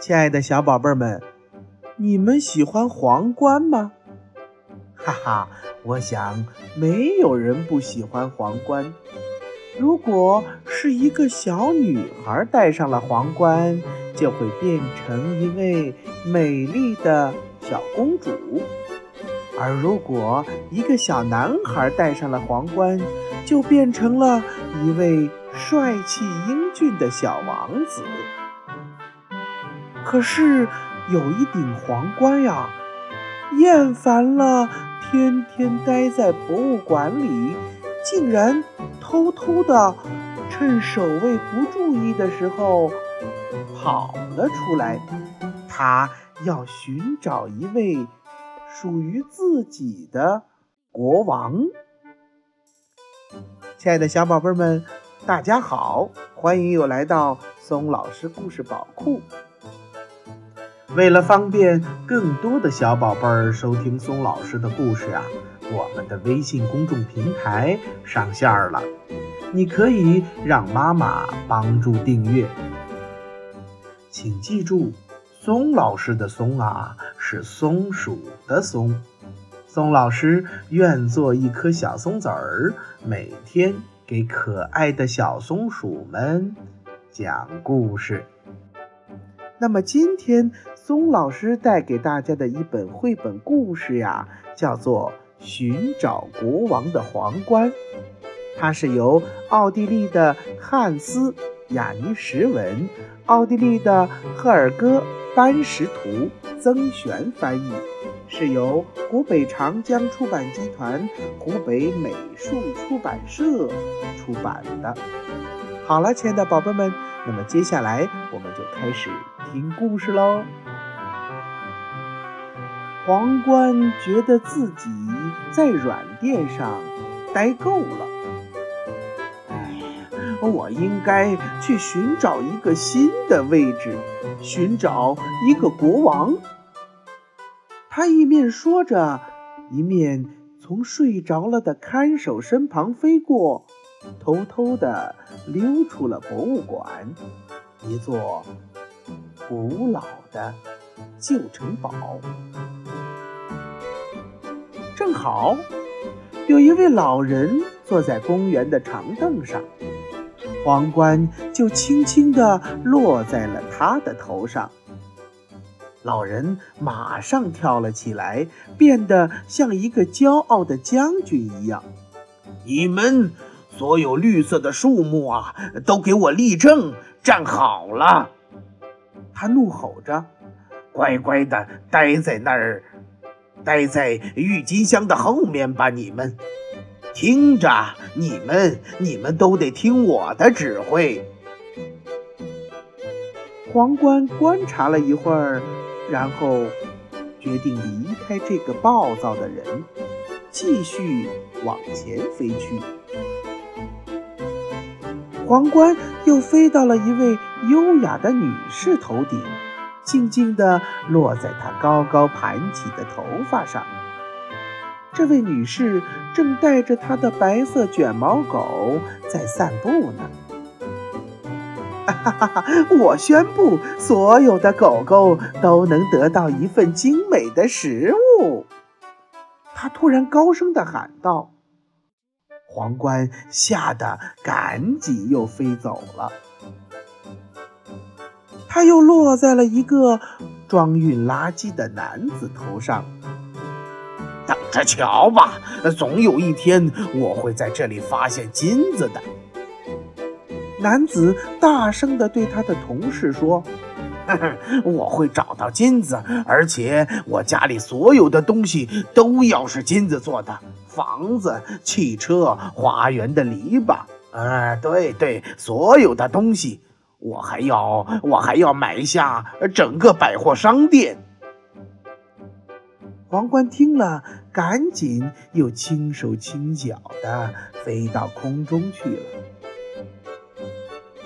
亲爱的小宝贝们，你们喜欢皇冠吗？哈哈，我想没有人不喜欢皇冠。如果是一个小女孩戴上了皇冠，就会变成一位美丽的小公主；而如果一个小男孩戴上了皇冠，就变成了一位帅气英俊的小王子。可是有一顶皇冠呀，厌烦了天天待在博物馆里，竟然偷偷的趁守卫不注意的时候跑了出来。他要寻找一位属于自己的国王。亲爱的小宝贝们，大家好，欢迎又来到松老师故事宝库。为了方便更多的小宝贝儿收听松老师的故事啊，我们的微信公众平台上线了，你可以让妈妈帮助订阅。请记住，松老师的“松”啊是松鼠的“松”。松老师愿做一颗小松子儿，每天给可爱的小松鼠们讲故事。那么今天。松老师带给大家的一本绘本故事呀，叫做《寻找国王的皇冠》，它是由奥地利的汉斯·雅尼什文、奥地利的赫尔戈·班什图曾璇翻译，是由湖北长江出版集团湖北美术出版社出版的。好了，亲爱的宝贝们，那么接下来我们就开始听故事喽。皇冠觉得自己在软垫上待够了，哎，我应该去寻找一个新的位置，寻找一个国王。他一面说着，一面从睡着了的看守身旁飞过，偷偷地溜出了博物馆，一座古老的旧城堡。正好有一位老人坐在公园的长凳上，皇冠就轻轻地落在了他的头上。老人马上跳了起来，变得像一个骄傲的将军一样。你们所有绿色的树木啊，都给我立正，站好了！他怒吼着：“乖乖的待在那儿。”待在郁金香的后面吧，你们听着，你们你们都得听我的指挥。皇冠观察了一会儿，然后决定离开这个暴躁的人，继续往前飞去。皇冠又飞到了一位优雅的女士头顶。静静地落在她高高盘起的头发上。这位女士正带着她的白色卷毛狗在散步呢。哈哈哈！我宣布，所有的狗狗都能得到一份精美的食物。她突然高声地喊道。皇冠吓得赶紧又飞走了。他又落在了一个装运垃圾的男子头上。等着瞧吧，总有一天我会在这里发现金子的。男子大声地对他的同事说：“我会找到金子，而且我家里所有的东西都要是金子做的，房子、汽车、花园的篱笆……啊，对对，所有的东西。”我还要，我还要买下整个百货商店。皇冠听了，赶紧又轻手轻脚的飞到空中去了。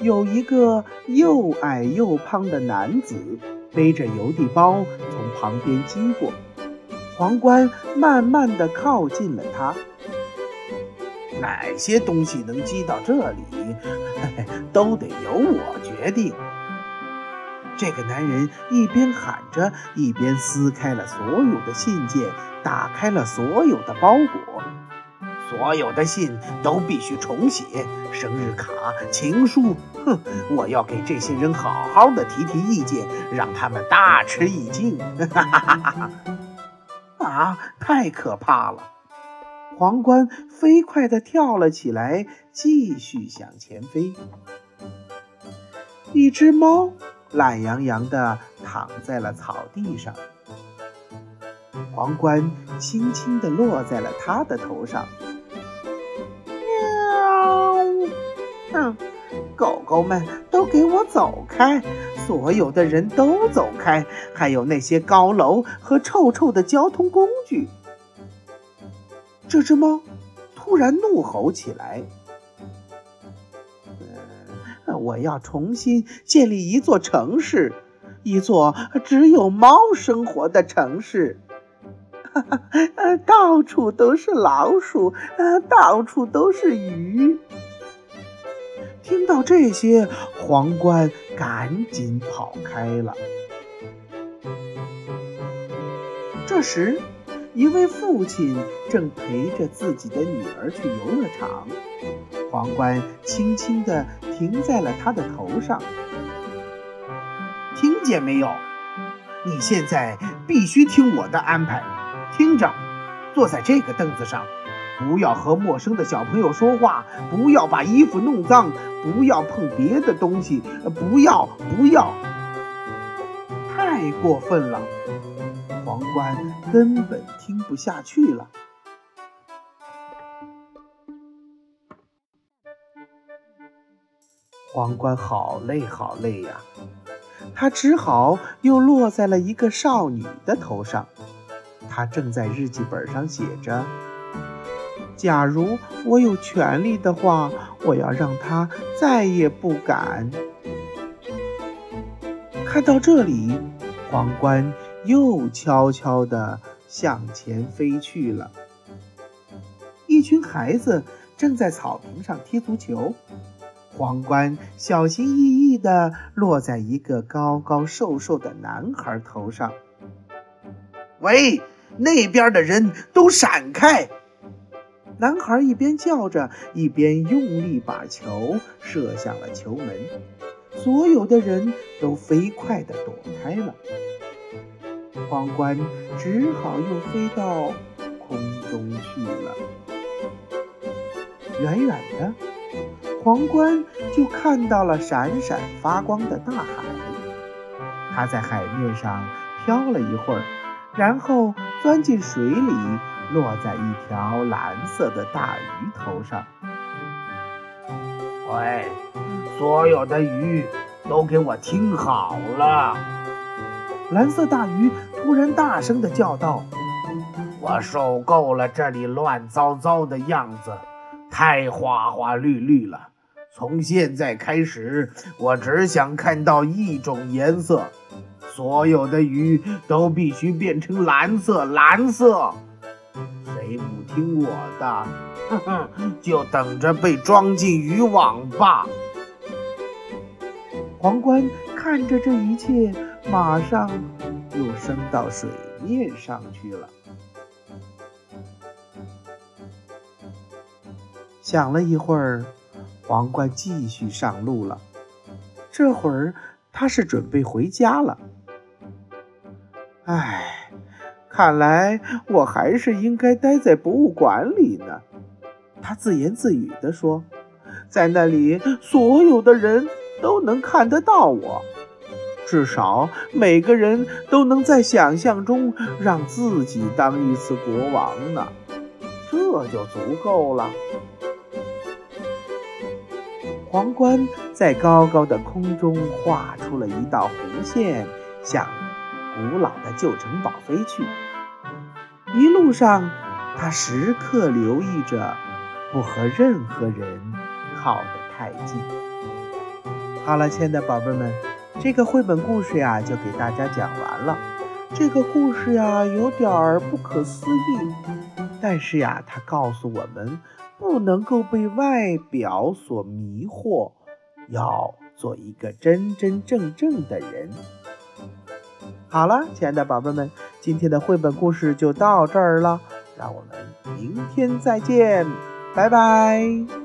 有一个又矮又胖的男子背着邮递包从旁边经过，皇冠慢慢的靠近了他。哪些东西能寄到这里，都得由我决定。这个男人一边喊着，一边撕开了所有的信件，打开了所有的包裹。所有的信都必须重写，生日卡、情书，哼，我要给这些人好好的提提意见，让他们大吃一惊。哈哈哈哈！啊，太可怕了！皇冠飞快地跳了起来，继续向前飞。一只猫懒洋洋地躺在了草地上，皇冠轻轻地落在了它的头上。喵哼，狗狗们都给我走开！所有的人都走开，还有那些高楼和臭臭的交通工具。这只猫突然怒吼起来：“我要重新建立一座城市，一座只有猫生活的城市。哈 哈，到处都是老鼠，到处都是鱼。”听到这些，皇冠赶紧跑开了。这时，一位父亲正陪着自己的女儿去游乐场，皇冠轻轻地停在了他的头上。听见没有？你现在必须听我的安排，听着，坐在这个凳子上。不要和陌生的小朋友说话，不要把衣服弄脏，不要碰别的东西，不要不要，太过分了！皇冠根本听不下去了。皇冠好累好累呀，他只好又落在了一个少女的头上。他正在日记本上写着。假如我有权利的话，我要让他再也不敢。看到这里，皇冠又悄悄地向前飞去了。一群孩子正在草坪上踢足球，皇冠小心翼翼地落在一个高高瘦瘦的男孩头上。喂，那边的人都闪开！男孩一边叫着，一边用力把球射向了球门。所有的人都飞快地躲开了。皇冠只好又飞到空中去了。远远的，皇冠就看到了闪闪发光的大海。它在海面上飘了一会儿，然后钻进水里。落在一条蓝色的大鱼头上。喂，所有的鱼都给我听好了！蓝色大鱼突然大声地叫道：“我受够了这里乱糟糟的样子，太花花绿绿了。从现在开始，我只想看到一种颜色，所有的鱼都必须变成蓝色，蓝色。”谁不听我的，哼哼，就等着被装进渔网吧！皇冠看着这一切，马上又升到水面上去了。想了一会儿，皇冠继续上路了。这会儿他是准备回家了。唉。看来我还是应该待在博物馆里呢，他自言自语地说，在那里所有的人都能看得到我，至少每个人都能在想象中让自己当一次国王呢，这就足够了。皇冠在高高的空中画出了一道弧线，向。古老的旧城堡飞去，一路上，他时刻留意着，不和任何人靠得太近。好了，亲爱的宝贝们，这个绘本故事呀，就给大家讲完了。这个故事呀，有点儿不可思议，但是呀，它告诉我们，不能够被外表所迷惑，要做一个真真正正的人。好了，亲爱的宝贝们，今天的绘本故事就到这儿了，让我们明天再见，拜拜。